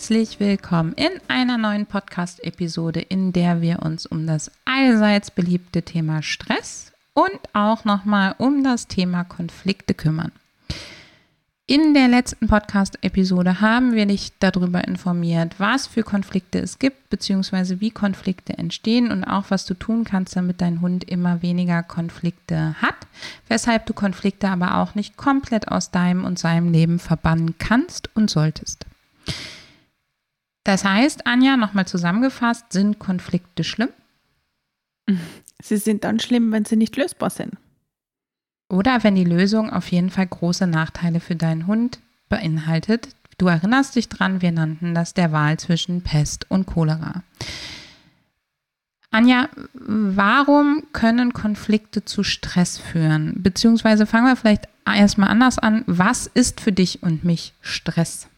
Herzlich willkommen in einer neuen Podcast-Episode, in der wir uns um das allseits beliebte Thema Stress und auch nochmal um das Thema Konflikte kümmern. In der letzten Podcast-Episode haben wir dich darüber informiert, was für Konflikte es gibt, beziehungsweise wie Konflikte entstehen und auch was du tun kannst, damit dein Hund immer weniger Konflikte hat, weshalb du Konflikte aber auch nicht komplett aus deinem und seinem Leben verbannen kannst und solltest. Das heißt, Anja, nochmal zusammengefasst, sind Konflikte schlimm? Sie sind dann schlimm, wenn sie nicht lösbar sind. Oder wenn die Lösung auf jeden Fall große Nachteile für deinen Hund beinhaltet. Du erinnerst dich dran, wir nannten das der Wahl zwischen Pest und Cholera. Anja, warum können Konflikte zu Stress führen? Beziehungsweise fangen wir vielleicht erstmal anders an. Was ist für dich und mich Stress?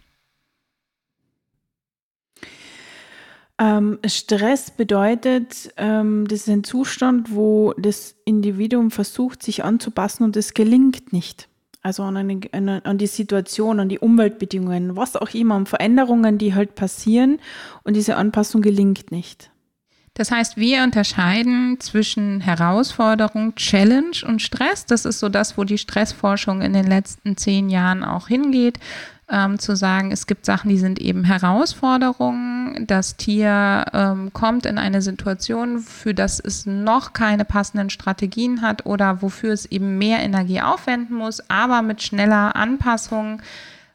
Ähm, Stress bedeutet, ähm, das ist ein Zustand, wo das Individuum versucht, sich anzupassen und es gelingt nicht. Also an, eine, an, die Situation, an die Umweltbedingungen, was auch immer, an Veränderungen, die halt passieren und diese Anpassung gelingt nicht. Das heißt, wir unterscheiden zwischen Herausforderung, Challenge und Stress. Das ist so das, wo die Stressforschung in den letzten zehn Jahren auch hingeht ähm, zu sagen, es gibt Sachen, die sind eben Herausforderungen. Das Tier ähm, kommt in eine Situation, für das es noch keine passenden Strategien hat oder wofür es eben mehr Energie aufwenden muss, aber mit schneller Anpassung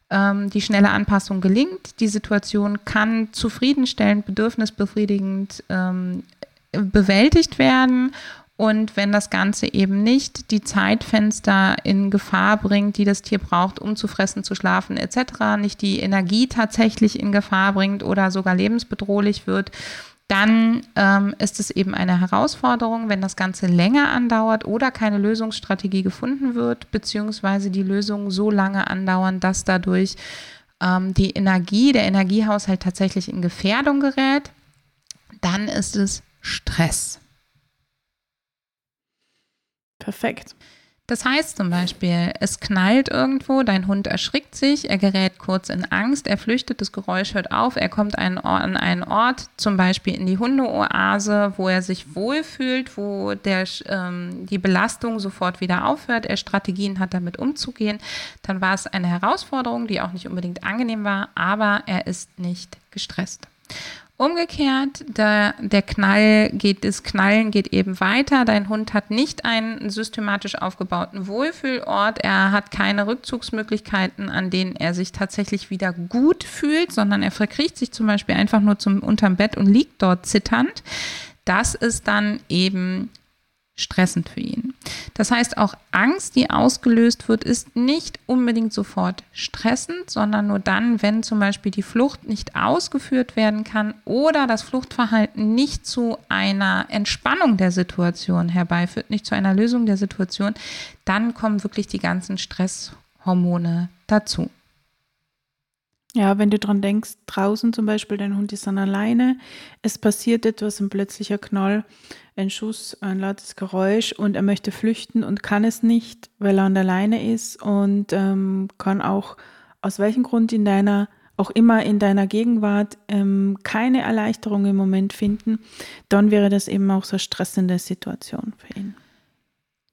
ähm, die schnelle Anpassung gelingt. Die Situation kann zufriedenstellend, bedürfnisbefriedigend ähm, bewältigt werden und wenn das Ganze eben nicht die Zeitfenster in Gefahr bringt, die das Tier braucht, um zu fressen, zu schlafen etc., nicht die Energie tatsächlich in Gefahr bringt oder sogar lebensbedrohlich wird, dann ähm, ist es eben eine Herausforderung, wenn das Ganze länger andauert oder keine Lösungsstrategie gefunden wird, beziehungsweise die Lösungen so lange andauern, dass dadurch ähm, die Energie, der Energiehaushalt tatsächlich in Gefährdung gerät, dann ist es Stress. Perfekt. Das heißt zum Beispiel, es knallt irgendwo, dein Hund erschrickt sich, er gerät kurz in Angst, er flüchtet, das Geräusch hört auf, er kommt an einen Ort, zum Beispiel in die Hundeoase, wo er sich wohlfühlt, wo der, ähm, die Belastung sofort wieder aufhört, er Strategien hat, damit umzugehen. Dann war es eine Herausforderung, die auch nicht unbedingt angenehm war, aber er ist nicht gestresst. Umgekehrt, der, der Knall geht, das Knallen geht eben weiter. Dein Hund hat nicht einen systematisch aufgebauten Wohlfühlort. Er hat keine Rückzugsmöglichkeiten, an denen er sich tatsächlich wieder gut fühlt, sondern er verkriecht sich zum Beispiel einfach nur zum unterm Bett und liegt dort zitternd. Das ist dann eben stressend für ihn. Das heißt, auch Angst, die ausgelöst wird, ist nicht unbedingt sofort stressend, sondern nur dann, wenn zum Beispiel die Flucht nicht ausgeführt werden kann oder das Fluchtverhalten nicht zu einer Entspannung der Situation herbeiführt, nicht zu einer Lösung der Situation, dann kommen wirklich die ganzen Stresshormone dazu. Ja, wenn du dran denkst, draußen zum Beispiel, dein Hund ist dann alleine, es passiert etwas, ein plötzlicher Knall, ein Schuss, ein lautes Geräusch und er möchte flüchten und kann es nicht, weil er an der Leine ist und ähm, kann auch aus welchem Grund in deiner, auch immer in deiner Gegenwart ähm, keine Erleichterung im Moment finden, dann wäre das eben auch so eine stressende Situation für ihn.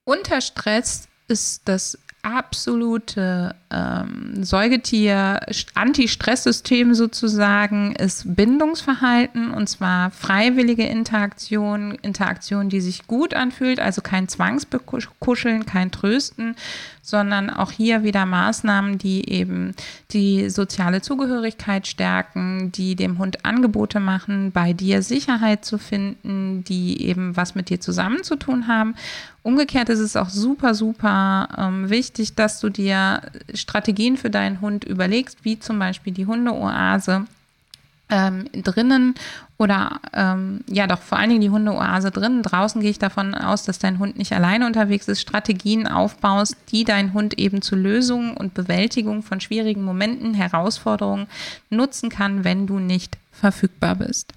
Unter Stress ist das absolute ähm, Säugetier-Anti-Stress-System sozusagen ist Bindungsverhalten und zwar freiwillige Interaktion, Interaktion, die sich gut anfühlt, also kein Zwangsbekuscheln, kein Trösten, sondern auch hier wieder Maßnahmen, die eben die soziale Zugehörigkeit stärken, die dem Hund Angebote machen, bei dir Sicherheit zu finden, die eben was mit dir zusammen zu tun haben. Umgekehrt ist es auch super, super ähm, wichtig, dass du dir Strategien für deinen Hund überlegst, wie zum Beispiel die Hundeoase, ähm, drinnen oder ähm, ja doch vor allen Dingen die Hundeoase drinnen. Draußen gehe ich davon aus, dass dein Hund nicht alleine unterwegs ist, Strategien aufbaust, die dein Hund eben zu Lösungen und Bewältigung von schwierigen Momenten, Herausforderungen nutzen kann, wenn du nicht verfügbar bist.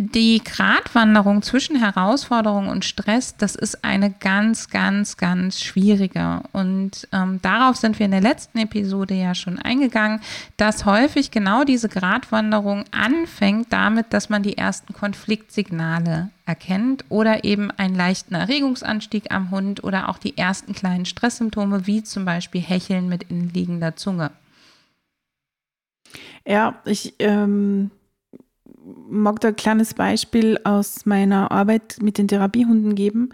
Die Gratwanderung zwischen Herausforderung und Stress, das ist eine ganz, ganz, ganz schwierige. Und ähm, darauf sind wir in der letzten Episode ja schon eingegangen, dass häufig genau diese Gratwanderung anfängt damit, dass man die ersten Konfliktsignale erkennt oder eben einen leichten Erregungsanstieg am Hund oder auch die ersten kleinen Stresssymptome, wie zum Beispiel Hecheln mit innenliegender Zunge. Ja, ich ähm, mag da ein kleines Beispiel aus meiner Arbeit mit den Therapiehunden geben.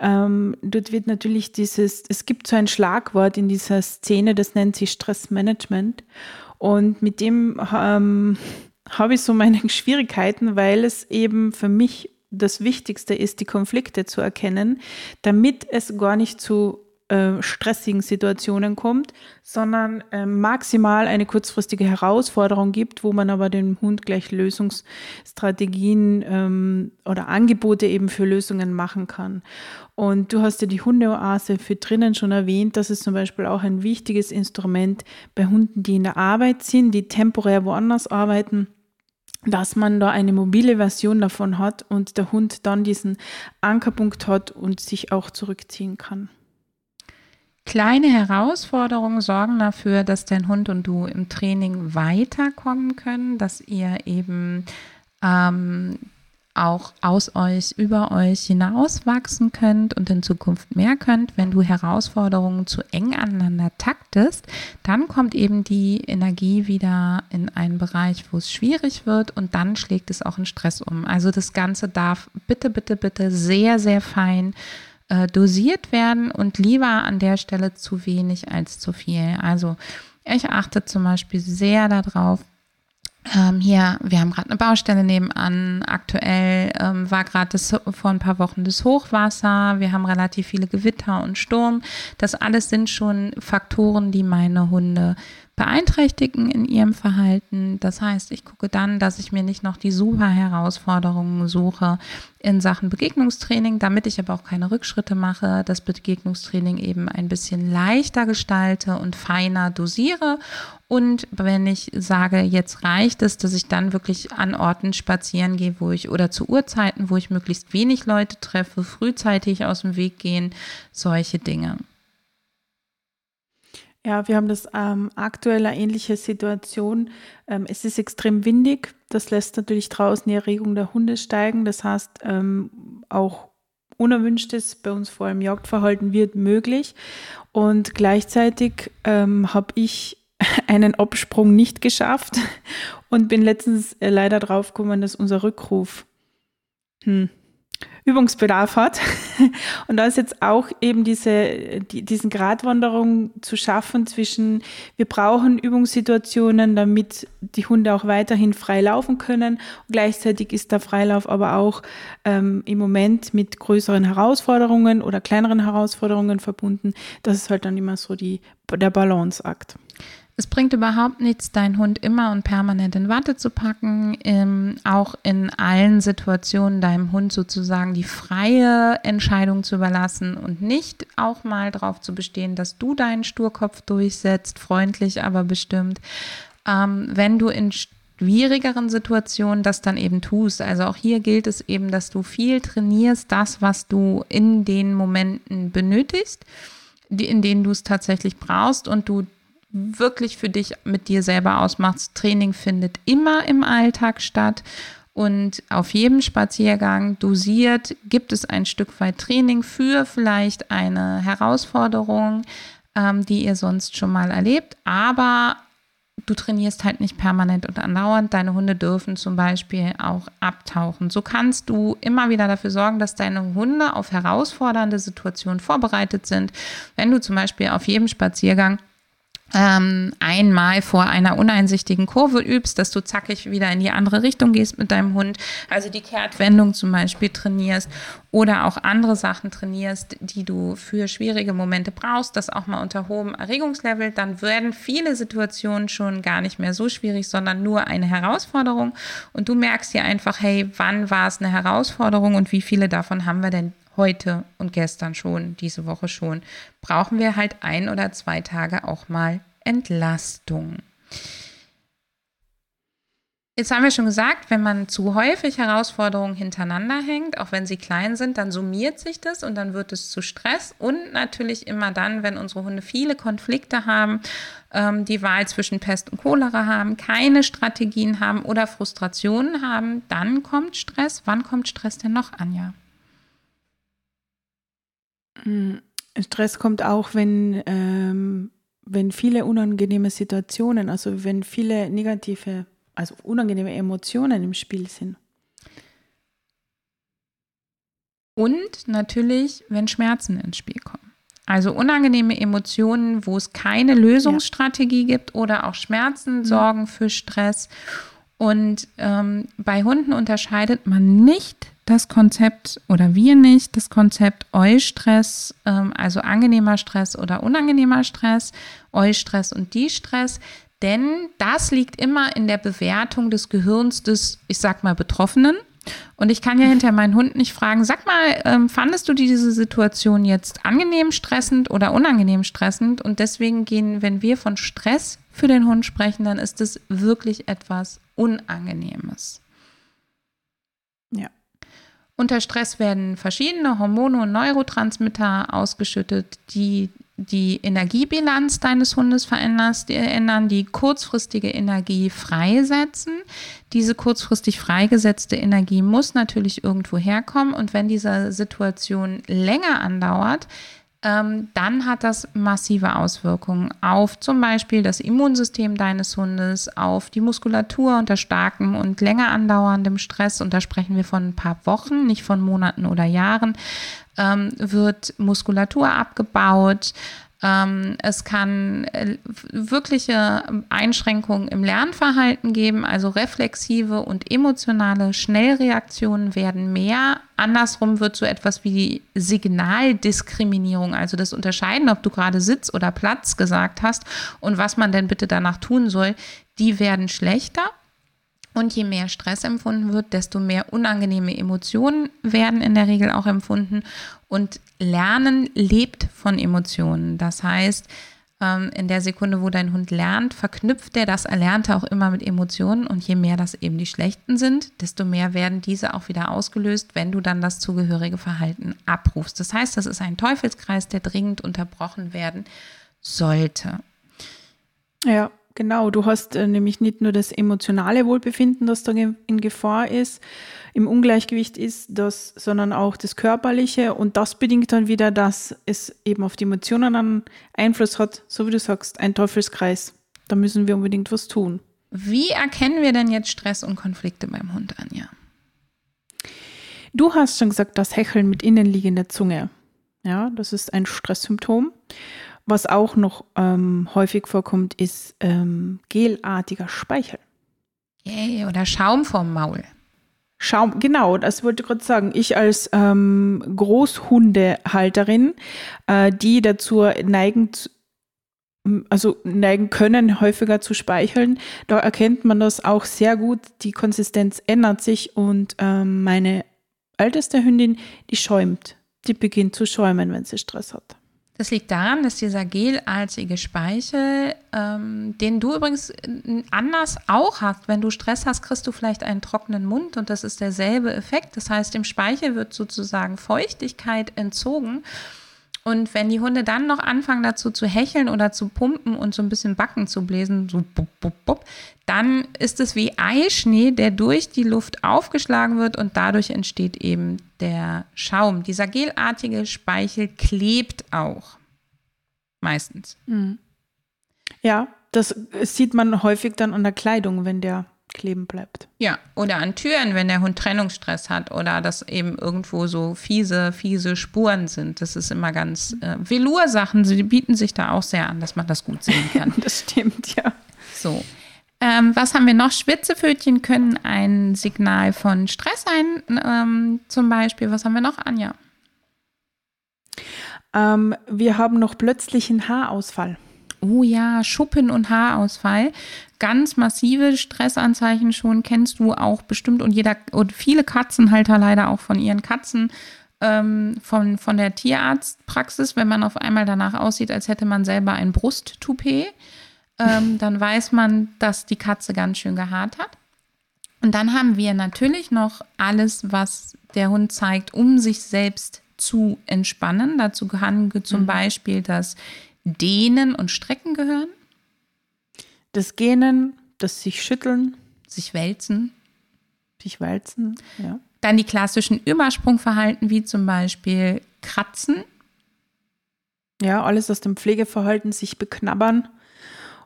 Ähm, dort wird natürlich dieses, es gibt so ein Schlagwort in dieser Szene, das nennt sich Stressmanagement. Und mit dem ähm, habe ich so meine Schwierigkeiten, weil es eben für mich das Wichtigste ist, die Konflikte zu erkennen, damit es gar nicht zu äh, stressigen Situationen kommt, sondern äh, maximal eine kurzfristige Herausforderung gibt, wo man aber dem Hund gleich Lösungsstrategien ähm, oder Angebote eben für Lösungen machen kann. Und du hast ja die Hundeoase für drinnen schon erwähnt. Das ist zum Beispiel auch ein wichtiges Instrument bei Hunden, die in der Arbeit sind, die temporär woanders arbeiten dass man da eine mobile Version davon hat und der Hund dann diesen Ankerpunkt hat und sich auch zurückziehen kann. Kleine Herausforderungen sorgen dafür, dass dein Hund und du im Training weiterkommen können, dass ihr eben ähm, auch aus euch, über euch hinauswachsen könnt und in Zukunft mehr könnt. Wenn du Herausforderungen zu eng aneinander taktest, dann kommt eben die Energie wieder in einen Bereich, wo es schwierig wird und dann schlägt es auch in Stress um. Also das Ganze darf bitte, bitte, bitte sehr, sehr fein äh, dosiert werden und lieber an der Stelle zu wenig als zu viel. Also ich achte zum Beispiel sehr darauf, ähm, hier, wir haben gerade eine Baustelle nebenan. Aktuell ähm, war gerade vor ein paar Wochen das Hochwasser. Wir haben relativ viele Gewitter und Sturm. Das alles sind schon Faktoren, die meine Hunde beeinträchtigen in ihrem Verhalten. Das heißt, ich gucke dann, dass ich mir nicht noch die super Herausforderungen suche in Sachen Begegnungstraining, damit ich aber auch keine Rückschritte mache, das Begegnungstraining eben ein bisschen leichter gestalte und feiner dosiere. Und wenn ich sage, jetzt reicht es, dass ich dann wirklich an Orten spazieren gehe, wo ich oder zu Uhrzeiten, wo ich möglichst wenig Leute treffe, frühzeitig aus dem Weg gehen, solche Dinge. Ja, wir haben das ähm, aktuell eine ähnliche Situation. Ähm, es ist extrem windig. Das lässt natürlich draußen die Erregung der Hunde steigen. Das heißt, ähm, auch unerwünschtes, bei uns vor allem Jagdverhalten wird möglich. Und gleichzeitig ähm, habe ich einen Absprung nicht geschafft und bin letztens äh, leider drauf gekommen, dass unser Rückruf hm, Übungsbedarf hat. Und da ist jetzt auch eben diese, die, diesen Gratwanderung zu schaffen zwischen, wir brauchen Übungssituationen, damit die Hunde auch weiterhin frei laufen können. Und gleichzeitig ist der Freilauf aber auch ähm, im Moment mit größeren Herausforderungen oder kleineren Herausforderungen verbunden. Das ist halt dann immer so die, der Balanceakt. Es bringt überhaupt nichts, deinen Hund immer und permanent in Watte zu packen, ähm, auch in allen Situationen deinem Hund sozusagen die freie Entscheidung zu überlassen und nicht auch mal darauf zu bestehen, dass du deinen Sturkopf durchsetzt, freundlich, aber bestimmt. Ähm, wenn du in schwierigeren Situationen das dann eben tust. Also auch hier gilt es eben, dass du viel trainierst, das, was du in den Momenten benötigst, in denen du es tatsächlich brauchst und du wirklich für dich mit dir selber ausmachst. Training findet immer im Alltag statt. Und auf jedem Spaziergang dosiert gibt es ein Stück weit Training für vielleicht eine Herausforderung, ähm, die ihr sonst schon mal erlebt. Aber du trainierst halt nicht permanent und andauernd. Deine Hunde dürfen zum Beispiel auch abtauchen. So kannst du immer wieder dafür sorgen, dass deine Hunde auf herausfordernde Situationen vorbereitet sind. Wenn du zum Beispiel auf jedem Spaziergang ähm, einmal vor einer uneinsichtigen Kurve übst, dass du zackig wieder in die andere Richtung gehst mit deinem Hund, also die Kehrtwendung zum Beispiel trainierst oder auch andere Sachen trainierst, die du für schwierige Momente brauchst, das auch mal unter hohem Erregungslevel, dann werden viele Situationen schon gar nicht mehr so schwierig, sondern nur eine Herausforderung. Und du merkst dir einfach, hey, wann war es eine Herausforderung und wie viele davon haben wir denn heute und gestern schon, diese Woche schon? Brauchen wir halt ein oder zwei Tage auch mal Entlastung. Jetzt haben wir schon gesagt, wenn man zu häufig Herausforderungen hintereinander hängt, auch wenn sie klein sind, dann summiert sich das und dann wird es zu Stress. Und natürlich immer dann, wenn unsere Hunde viele Konflikte haben, ähm, die Wahl zwischen Pest und Cholera haben, keine Strategien haben oder Frustrationen haben, dann kommt Stress. Wann kommt Stress denn noch, Anja? Hm, Stress kommt auch, wenn, ähm, wenn viele unangenehme Situationen, also wenn viele negative also unangenehme Emotionen im Spiel sind. Und natürlich, wenn Schmerzen ins Spiel kommen. Also unangenehme Emotionen, wo es keine Lösungsstrategie ja. gibt oder auch Schmerzen sorgen für Stress. Und ähm, bei Hunden unterscheidet man nicht das Konzept oder wir nicht das Konzept Eustress, ähm, also angenehmer Stress oder unangenehmer Stress, Eustress und Distress. Denn das liegt immer in der Bewertung des Gehirns des, ich sag mal, Betroffenen. Und ich kann ja hinter meinen Hund nicht fragen, sag mal, ähm, fandest du diese Situation jetzt angenehm stressend oder unangenehm stressend? Und deswegen gehen, wenn wir von Stress für den Hund sprechen, dann ist es wirklich etwas Unangenehmes. Ja. Unter Stress werden verschiedene Hormone und Neurotransmitter ausgeschüttet, die die Energiebilanz deines Hundes verändern, die kurzfristige Energie freisetzen. Diese kurzfristig freigesetzte Energie muss natürlich irgendwo herkommen und wenn diese Situation länger andauert, dann hat das massive Auswirkungen auf zum Beispiel das Immunsystem deines Hundes, auf die Muskulatur unter starkem und länger andauerndem Stress. Und da sprechen wir von ein paar Wochen, nicht von Monaten oder Jahren. Ähm, wird Muskulatur abgebaut, ähm, es kann äh, wirkliche Einschränkungen im Lernverhalten geben, also reflexive und emotionale Schnellreaktionen werden mehr. Andersrum wird so etwas wie Signaldiskriminierung, also das Unterscheiden, ob du gerade Sitz oder Platz gesagt hast und was man denn bitte danach tun soll, die werden schlechter. Und je mehr Stress empfunden wird, desto mehr unangenehme Emotionen werden in der Regel auch empfunden. Und Lernen lebt von Emotionen. Das heißt, ähm, in der Sekunde, wo dein Hund lernt, verknüpft er das Erlernte auch immer mit Emotionen. Und je mehr das eben die schlechten sind, desto mehr werden diese auch wieder ausgelöst, wenn du dann das zugehörige Verhalten abrufst. Das heißt, das ist ein Teufelskreis, der dringend unterbrochen werden sollte. Ja, Genau, du hast äh, nämlich nicht nur das emotionale Wohlbefinden, das da in Gefahr ist, im Ungleichgewicht ist, das, sondern auch das körperliche und das bedingt dann wieder, dass es eben auf die Emotionen einen Einfluss hat, so wie du sagst, ein Teufelskreis. Da müssen wir unbedingt was tun. Wie erkennen wir denn jetzt Stress und Konflikte beim Hund, Anja? Du hast schon gesagt, das Hecheln mit innenliegender Zunge. Ja, das ist ein Stresssymptom. Was auch noch ähm, häufig vorkommt, ist ähm, gelartiger Speichel. Yay, oder Schaum vom Maul. Schaum, genau, das wollte ich gerade sagen. Ich als ähm, Großhundehalterin, äh, die dazu neigen, also neigen können, häufiger zu speicheln, da erkennt man das auch sehr gut. Die Konsistenz ändert sich und ähm, meine älteste Hündin, die schäumt. Die beginnt zu schäumen, wenn sie Stress hat. Das liegt daran, dass dieser gelartige Speichel, ähm, den du übrigens anders auch hast, wenn du Stress hast, kriegst du vielleicht einen trockenen Mund und das ist derselbe Effekt. Das heißt, dem Speichel wird sozusagen Feuchtigkeit entzogen. Und wenn die Hunde dann noch anfangen dazu zu hecheln oder zu pumpen und so ein bisschen Backen zu bläsen, so bup, bup, bup, dann ist es wie Eischnee, der durch die Luft aufgeschlagen wird und dadurch entsteht eben der Schaum. Dieser gelartige Speichel klebt auch. Meistens. Mhm. Ja, das sieht man häufig dann an der Kleidung, wenn der kleben bleibt. Ja, oder an Türen, wenn der Hund Trennungsstress hat oder dass eben irgendwo so fiese, fiese Spuren sind. Das ist immer ganz äh, Velour-Sachen, sie bieten sich da auch sehr an, dass man das gut sehen kann. das stimmt, ja. So. Äh, Ähm, was haben wir noch? Schwitzefötchen können ein Signal von Stress sein, ähm, zum Beispiel. Was haben wir noch, Anja? Ähm, wir haben noch plötzlichen Haarausfall. Oh ja, Schuppen- und Haarausfall. Ganz massive Stressanzeichen schon, kennst du auch bestimmt und jeder und viele Katzenhalter leider auch von ihren Katzen ähm, von, von der Tierarztpraxis, wenn man auf einmal danach aussieht, als hätte man selber ein Brusttoupet, ähm, dann weiß man, dass die Katze ganz schön gehaart hat. Und dann haben wir natürlich noch alles, was der Hund zeigt, um sich selbst zu entspannen. Dazu kann zum mhm. Beispiel das Dehnen und Strecken gehören. Das Gähnen, das sich schütteln. Sich wälzen. Sich wälzen, ja. Dann die klassischen Übersprungverhalten, wie zum Beispiel Kratzen. Ja, alles aus dem Pflegeverhalten, sich beknabbern.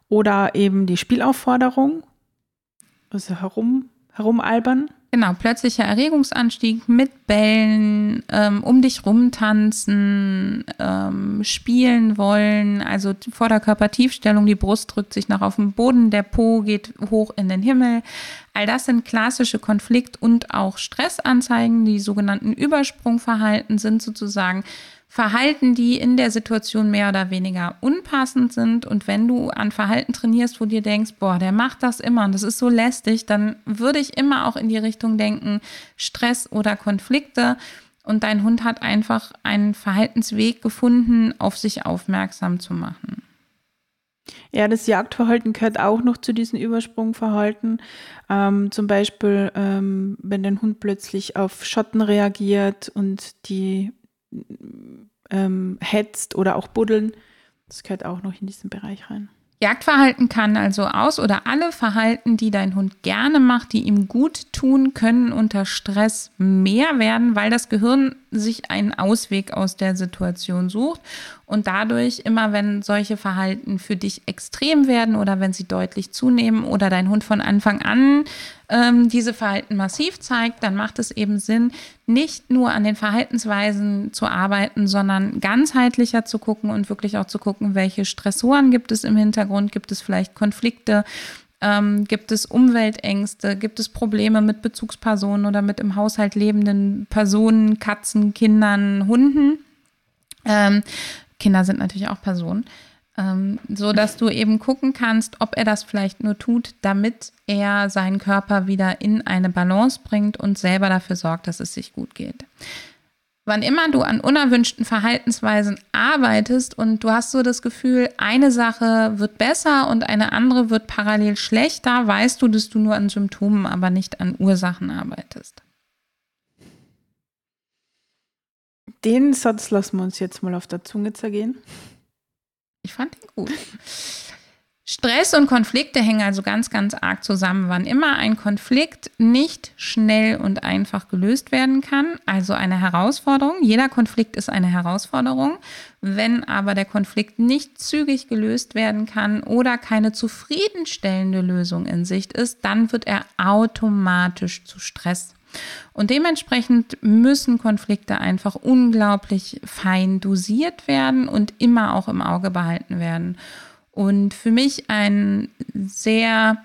Oder eben die Spielaufforderung, also herum, herumalbern. Genau, plötzlicher Erregungsanstieg mit Bällen, ähm, um dich rumtanzen, ähm, spielen wollen, also Vorderkörpertiefstellung, die Brust drückt sich noch auf den Boden, der Po geht hoch in den Himmel. All das sind klassische Konflikt- und auch Stressanzeigen. Die sogenannten Übersprungverhalten sind sozusagen Verhalten, die in der Situation mehr oder weniger unpassend sind. Und wenn du an Verhalten trainierst, wo dir denkst, boah, der macht das immer und das ist so lästig, dann würde ich immer auch in die Richtung denken, Stress oder Konflikte. Und dein Hund hat einfach einen Verhaltensweg gefunden, auf sich aufmerksam zu machen. Ja, das Jagdverhalten gehört auch noch zu diesen Übersprungverhalten. Ähm, zum Beispiel, ähm, wenn dein Hund plötzlich auf Schatten reagiert und die ähm, hetzt oder auch buddeln. Das gehört auch noch in diesen Bereich rein. Jagdverhalten kann also aus oder alle Verhalten, die dein Hund gerne macht, die ihm gut tun, können unter Stress mehr werden, weil das Gehirn sich einen Ausweg aus der Situation sucht. Und dadurch immer, wenn solche Verhalten für dich extrem werden oder wenn sie deutlich zunehmen oder dein Hund von Anfang an ähm, diese Verhalten massiv zeigt, dann macht es eben Sinn, nicht nur an den Verhaltensweisen zu arbeiten, sondern ganzheitlicher zu gucken und wirklich auch zu gucken, welche Stressoren gibt es im Hintergrund, gibt es vielleicht Konflikte, ähm, gibt es Umweltängste, gibt es Probleme mit Bezugspersonen oder mit im Haushalt lebenden Personen, Katzen, Kindern, Hunden. Ähm, Kinder sind natürlich auch Personen. Ähm, so dass du eben gucken kannst, ob er das vielleicht nur tut, damit er seinen Körper wieder in eine Balance bringt und selber dafür sorgt, dass es sich gut geht. Wann immer du an unerwünschten Verhaltensweisen arbeitest und du hast so das Gefühl, eine Sache wird besser und eine andere wird parallel schlechter, weißt du, dass du nur an Symptomen, aber nicht an Ursachen arbeitest. Den Satz lassen wir uns jetzt mal auf der Zunge zergehen. Ich fand ihn gut. Stress und Konflikte hängen also ganz, ganz arg zusammen. Wann immer ein Konflikt nicht schnell und einfach gelöst werden kann, also eine Herausforderung, jeder Konflikt ist eine Herausforderung, wenn aber der Konflikt nicht zügig gelöst werden kann oder keine zufriedenstellende Lösung in Sicht ist, dann wird er automatisch zu Stress. Und dementsprechend müssen Konflikte einfach unglaublich fein dosiert werden und immer auch im Auge behalten werden. Und für mich ein sehr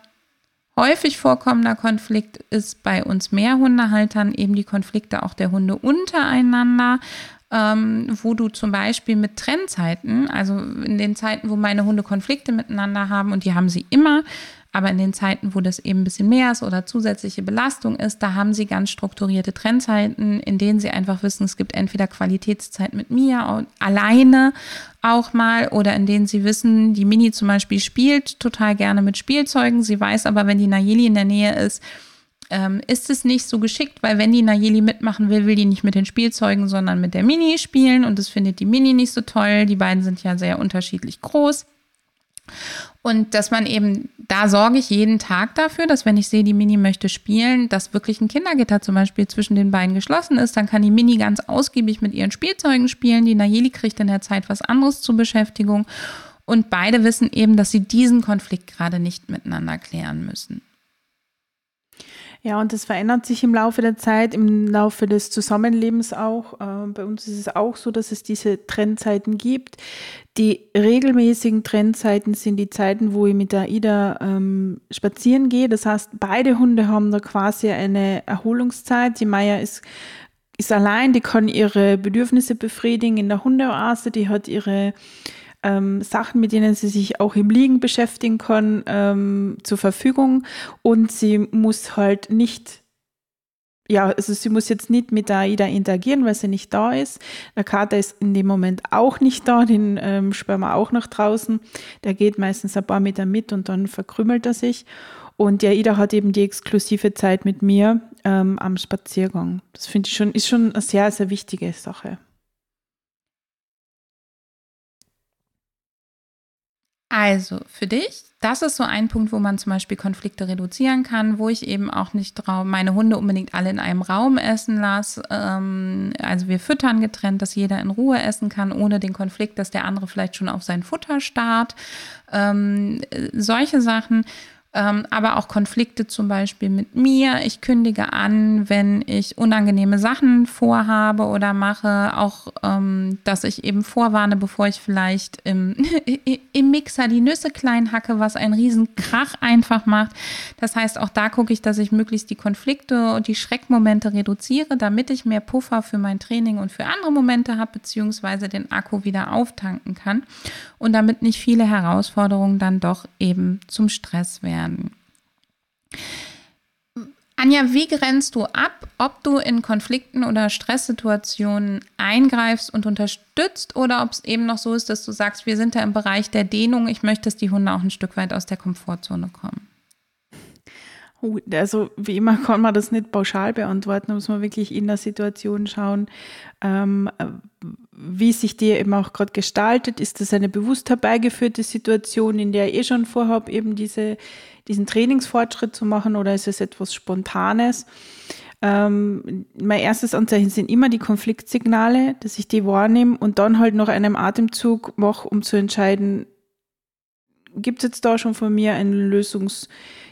häufig vorkommender Konflikt ist bei uns Mehrhundehaltern eben die Konflikte auch der Hunde untereinander, ähm, wo du zum Beispiel mit Trennzeiten, also in den Zeiten, wo meine Hunde Konflikte miteinander haben und die haben sie immer, aber in den Zeiten, wo das eben ein bisschen mehr ist oder zusätzliche Belastung ist, da haben sie ganz strukturierte Trennzeiten, in denen sie einfach wissen, es gibt entweder Qualitätszeit mit mir alleine auch mal oder in denen sie wissen, die Mini zum Beispiel spielt total gerne mit Spielzeugen. Sie weiß aber, wenn die Nayeli in der Nähe ist, ähm, ist es nicht so geschickt, weil wenn die Nayeli mitmachen will, will die nicht mit den Spielzeugen, sondern mit der Mini spielen und das findet die Mini nicht so toll. Die beiden sind ja sehr unterschiedlich groß. Und dass man eben, da sorge ich jeden Tag dafür, dass wenn ich sehe, die Mini möchte spielen, dass wirklich ein Kindergitter zum Beispiel zwischen den beiden geschlossen ist, dann kann die Mini ganz ausgiebig mit ihren Spielzeugen spielen. Die Nayeli kriegt in der Zeit was anderes zur Beschäftigung. Und beide wissen eben, dass sie diesen Konflikt gerade nicht miteinander klären müssen. Ja, und das verändert sich im Laufe der Zeit, im Laufe des Zusammenlebens auch. Äh, bei uns ist es auch so, dass es diese Trennzeiten gibt. Die regelmäßigen Trennzeiten sind die Zeiten, wo ich mit der Ida ähm, spazieren gehe. Das heißt, beide Hunde haben da quasi eine Erholungszeit. Die Maya ist, ist allein, die kann ihre Bedürfnisse befriedigen in der Hundeoase, die hat ihre ähm, Sachen, mit denen sie sich auch im Liegen beschäftigen kann, ähm, zur Verfügung. Und sie muss halt nicht ja, also sie muss jetzt nicht mit der AIDA interagieren, weil sie nicht da ist. Der Kater ist in dem Moment auch nicht da, den ähm, sperren wir auch nach draußen. Der geht meistens ein paar Meter mit und dann verkrümmelt er sich. Und die AIDA hat eben die exklusive Zeit mit mir ähm, am Spaziergang. Das finde ich schon, ist schon eine sehr, sehr wichtige Sache. Also für dich, das ist so ein Punkt, wo man zum Beispiel Konflikte reduzieren kann, wo ich eben auch nicht meine Hunde unbedingt alle in einem Raum essen lasse. Ähm, also wir füttern getrennt, dass jeder in Ruhe essen kann, ohne den Konflikt, dass der andere vielleicht schon auf sein Futter starrt. Ähm, solche Sachen ähm, aber auch Konflikte zum Beispiel mit mir. Ich kündige an, wenn ich unangenehme Sachen vorhabe oder mache, auch, ähm, dass ich eben vorwarne, bevor ich vielleicht im, im Mixer die Nüsse klein hacke, was einen riesen Krach einfach macht. Das heißt, auch da gucke ich, dass ich möglichst die Konflikte und die Schreckmomente reduziere, damit ich mehr Puffer für mein Training und für andere Momente habe, beziehungsweise den Akku wieder auftanken kann und damit nicht viele Herausforderungen dann doch eben zum Stress werden werden. Anja, wie grenzt du ab, ob du in Konflikten oder Stresssituationen eingreifst und unterstützt oder ob es eben noch so ist, dass du sagst, wir sind da im Bereich der Dehnung, ich möchte, dass die Hunde auch ein Stück weit aus der Komfortzone kommen? Also wie immer kann man das nicht pauschal beantworten, muss man wirklich in der Situation schauen, ähm, wie sich die eben auch gerade gestaltet. Ist das eine bewusst herbeigeführte Situation, in der ich eh schon vorhabe, eben diese, diesen Trainingsfortschritt zu machen oder ist es etwas Spontanes? Ähm, mein erstes Anzeichen sind immer die Konfliktsignale, dass ich die wahrnehme und dann halt noch einen Atemzug mache, um zu entscheiden, gibt es jetzt da schon von mir eine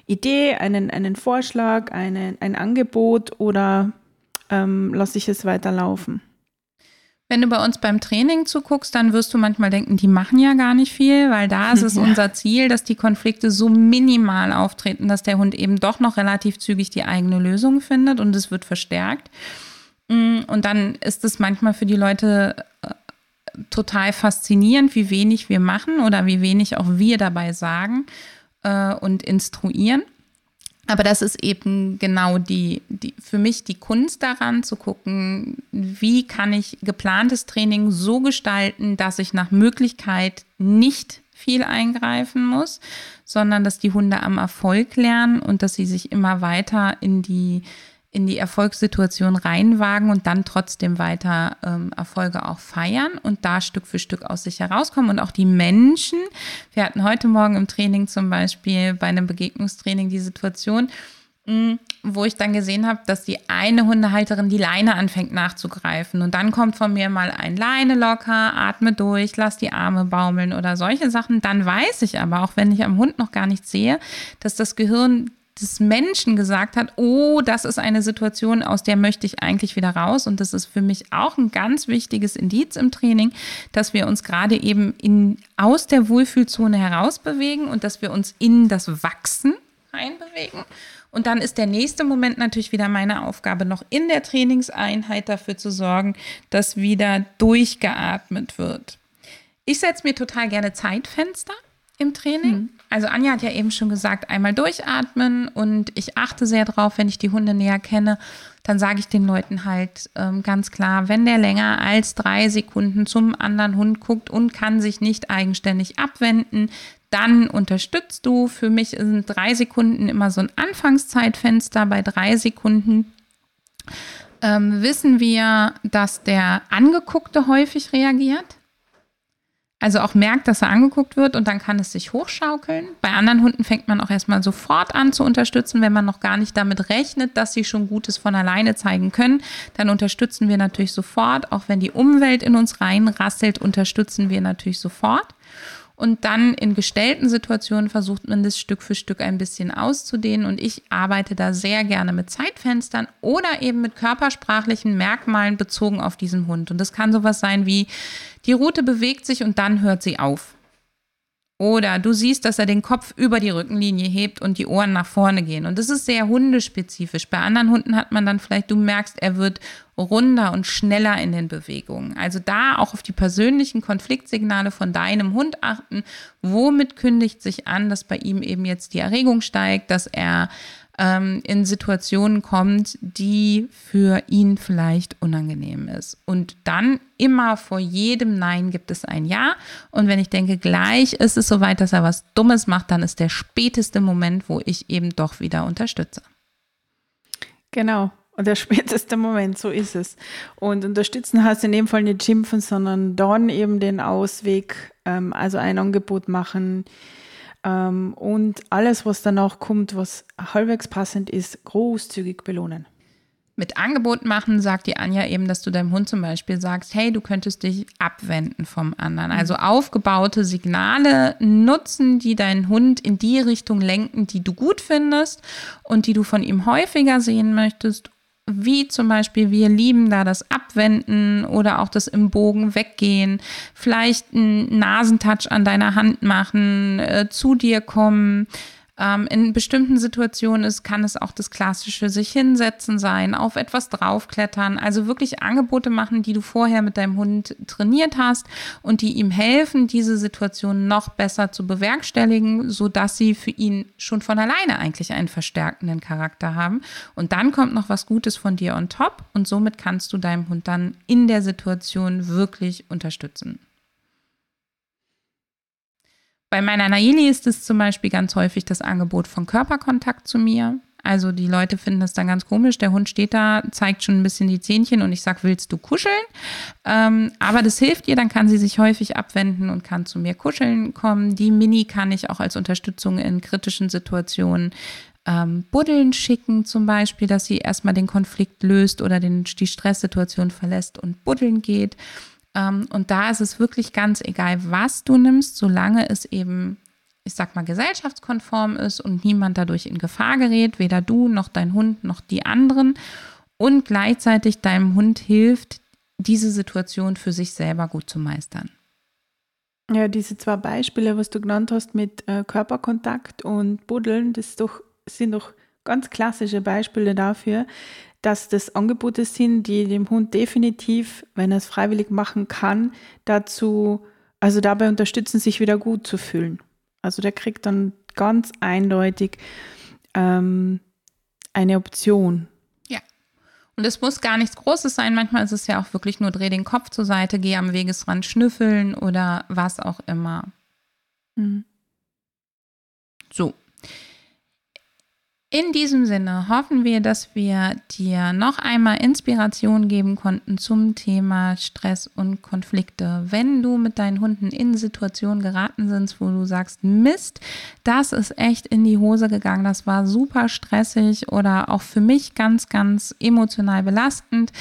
Lösungsidee, einen, einen Vorschlag, einen, ein Angebot oder ähm, lasse ich es weiterlaufen? Wenn du bei uns beim Training zuguckst, dann wirst du manchmal denken, die machen ja gar nicht viel, weil da ist es ja. unser Ziel, dass die Konflikte so minimal auftreten, dass der Hund eben doch noch relativ zügig die eigene Lösung findet und es wird verstärkt. Mm, und dann ist es manchmal für die Leute äh, total faszinierend, wie wenig wir machen oder wie wenig auch wir dabei sagen äh, und instruieren. Aber das ist eben genau die, die, für mich die Kunst daran zu gucken, wie kann ich geplantes Training so gestalten, dass ich nach Möglichkeit nicht viel eingreifen muss, sondern dass die Hunde am Erfolg lernen und dass sie sich immer weiter in die in die Erfolgssituation reinwagen und dann trotzdem weiter ähm, Erfolge auch feiern und da Stück für Stück aus sich herauskommen. Und auch die Menschen, wir hatten heute Morgen im Training zum Beispiel bei einem Begegnungstraining die Situation, mh, hm, wo ich dann gesehen habe, dass die eine Hundehalterin die Leine anfängt nachzugreifen. Und dann kommt von mir mal ein Leine locker, atme durch, lass die Arme baumeln oder solche Sachen. Dann weiß ich aber, auch wenn ich am Hund noch gar nichts sehe, dass das Gehirn des Menschen gesagt hat, oh, das ist eine Situation, aus der möchte ich eigentlich wieder raus. Und das ist für mich auch ein ganz wichtiges Indiz im Training, dass wir uns gerade eben in, aus der Wohlfühlzone herausbewegen und dass wir uns in das Wachsen einbewegen. Und dann ist der nächste Moment natürlich wieder meine Aufgabe, noch in der Trainingseinheit dafür zu sorgen, dass wieder durchgeatmet wird. Ich setze mir total gerne Zeitfenster im Training. Mhm. Also Anja hat ja eben schon gesagt, einmal durchatmen und ich achte sehr drauf, wenn ich die Hunde näher kenne, dann sage ich den Leuten halt ähm, ganz klar, wenn der länger als drei Sekunden zum anderen Hund guckt und kann sich nicht eigenständig abwenden, dann unterstützt du. Für mich sind drei Sekunden immer so ein Anfangszeitfenster. Bei drei Sekunden ähm, wissen wir, dass der Angeguckte häufig reagiert. Also auch merkt, dass er angeguckt wird und dann kann es sich hochschaukeln. Bei anderen Hunden fängt man auch erstmal sofort an zu unterstützen, wenn man noch gar nicht damit rechnet, dass sie schon Gutes von alleine zeigen können. Dann unterstützen wir natürlich sofort. Auch wenn die Umwelt in uns reinrasselt, unterstützen wir natürlich sofort. Und dann in gestellten Situationen versucht man das Stück für Stück ein bisschen auszudehnen. Und ich arbeite da sehr gerne mit Zeitfenstern oder eben mit körpersprachlichen Merkmalen bezogen auf diesen Hund. Und das kann sowas sein wie, die Route bewegt sich und dann hört sie auf. Oder du siehst, dass er den Kopf über die Rückenlinie hebt und die Ohren nach vorne gehen. Und das ist sehr hundespezifisch. Bei anderen Hunden hat man dann vielleicht, du merkst, er wird runder und schneller in den Bewegungen. Also da auch auf die persönlichen Konfliktsignale von deinem Hund achten. Womit kündigt sich an, dass bei ihm eben jetzt die Erregung steigt, dass er ähm, in Situationen kommt, die für ihn vielleicht unangenehm ist. Und dann immer vor jedem Nein gibt es ein Ja. Und wenn ich denke, gleich ist es soweit, dass er was Dummes macht, dann ist der späteste Moment, wo ich eben doch wieder unterstütze. Genau. Und der späteste Moment, so ist es. Und unterstützen heißt in dem Fall nicht schimpfen, sondern dann eben den Ausweg, ähm, also ein Angebot machen, und alles, was danach kommt, was halbwegs passend ist, großzügig belohnen. Mit Angebot machen sagt die Anja eben, dass du deinem Hund zum Beispiel sagst, hey, du könntest dich abwenden vom anderen. Also mhm. aufgebaute Signale nutzen, die deinen Hund in die Richtung lenken, die du gut findest und die du von ihm häufiger sehen möchtest wie zum Beispiel wir lieben da das Abwenden oder auch das im Bogen weggehen, vielleicht einen Nasentouch an deiner Hand machen, äh, zu dir kommen, ähm, in bestimmten Situationen ist, kann es auch das klassische sich hinsetzen sein, auf etwas draufklettern, also wirklich Angebote machen, die du vorher mit deinem Hund trainiert hast und die ihm helfen, diese Situation noch besser zu bewerkstelligen, sodass sie für ihn schon von alleine eigentlich einen verstärkenden Charakter haben. Und dann kommt noch was Gutes von dir on top und somit kannst du deinem Hund dann in der Situation wirklich unterstützen. Bei meiner Naili ist es zum Beispiel ganz häufig das Angebot von Körperkontakt zu mir. Also die Leute finden das dann ganz komisch. Der Hund steht da, zeigt schon ein bisschen die Zähnchen und ich sage, willst du kuscheln? Ähm, aber das hilft ihr, dann kann sie sich häufig abwenden und kann zu mir kuscheln kommen. Die Mini kann ich auch als Unterstützung in kritischen Situationen ähm, Buddeln schicken, zum Beispiel, dass sie erstmal den Konflikt löst oder den, die Stresssituation verlässt und buddeln geht. Ähm, und da ist es wirklich ganz egal, was du nimmst, solange es eben, ich sag mal, gesellschaftskonform ist und niemand dadurch in Gefahr gerät, weder du noch dein Hund noch die anderen. Und gleichzeitig deinem Hund hilft, diese Situation für sich selber gut zu meistern. Ja, diese zwei Beispiele, was du genannt hast mit äh, Körperkontakt und Buddeln, das doch, sind doch ganz klassische Beispiele dafür, dass das Angebote sind, die dem Hund definitiv, wenn er es freiwillig machen kann, dazu, also dabei unterstützen, sich wieder gut zu fühlen. Also der kriegt dann ganz eindeutig ähm, eine Option. Ja. Und es muss gar nichts Großes sein. Manchmal ist es ja auch wirklich nur dreh den Kopf zur Seite, geh am Wegesrand schnüffeln oder was auch immer. Mhm. So, in diesem Sinne hoffen wir, dass wir dir noch einmal Inspiration geben konnten zum Thema Stress und Konflikte. Wenn du mit deinen Hunden in Situationen geraten sind, wo du sagst, Mist, das ist echt in die Hose gegangen, das war super stressig oder auch für mich ganz, ganz emotional belastend,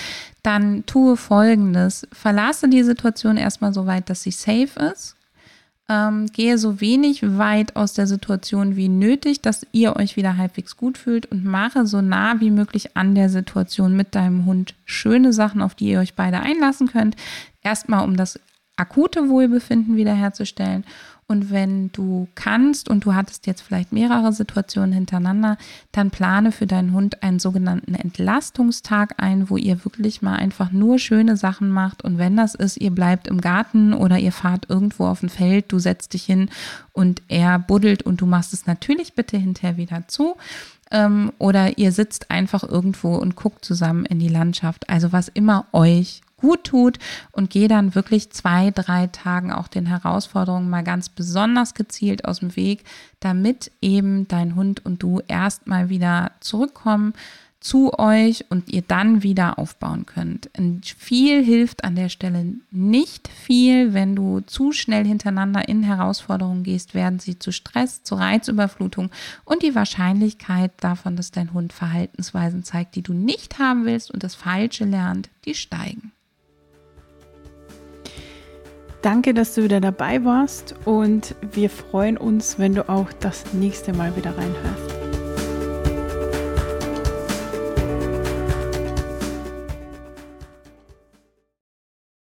dann tue Folgendes. Verlasse die Situation erstmal so weit, dass sie safe ist ähm, gehe so wenig weit aus der Situation wie nötig, dass ihr euch wieder halbwegs gut fühlt und mache so nah wie möglich an der Situation mit deinem Hund schöne Sachen, auf die ihr euch beide einlassen könnt. Erstmal, um das akute Wohlbefinden wiederherzustellen und wenn du kannst und du hattest jetzt vielleicht mehrere Situationen hintereinander, dann plane für deinen Hund einen sogenannten Entlastungstag ein, wo ihr wirklich mal einfach nur schöne Sachen macht. Und wenn das ist, ihr bleibt im Garten oder ihr fahrt irgendwo auf dem Feld, du setzt dich hin und er buddelt und du machst es natürlich bitte hinterher wieder zu. Ähm, oder ihr sitzt einfach irgendwo und guckt zusammen in die Landschaft. Also was immer euch gut tut und gehe dann wirklich zwei, drei Tagen auch den Herausforderungen mal ganz besonders gezielt aus dem Weg, damit eben dein Hund und du erstmal wieder zurückkommen zu euch und ihr dann wieder aufbauen könnt. Und viel hilft an der Stelle nicht viel, wenn du zu schnell hintereinander in Herausforderungen gehst, werden sie zu Stress, zu Reizüberflutung und die Wahrscheinlichkeit davon, dass dein Hund Verhaltensweisen zeigt, die du nicht haben willst und das Falsche lernt, die steigen. Danke, dass du wieder dabei warst und wir freuen uns, wenn du auch das nächste Mal wieder reinhörst.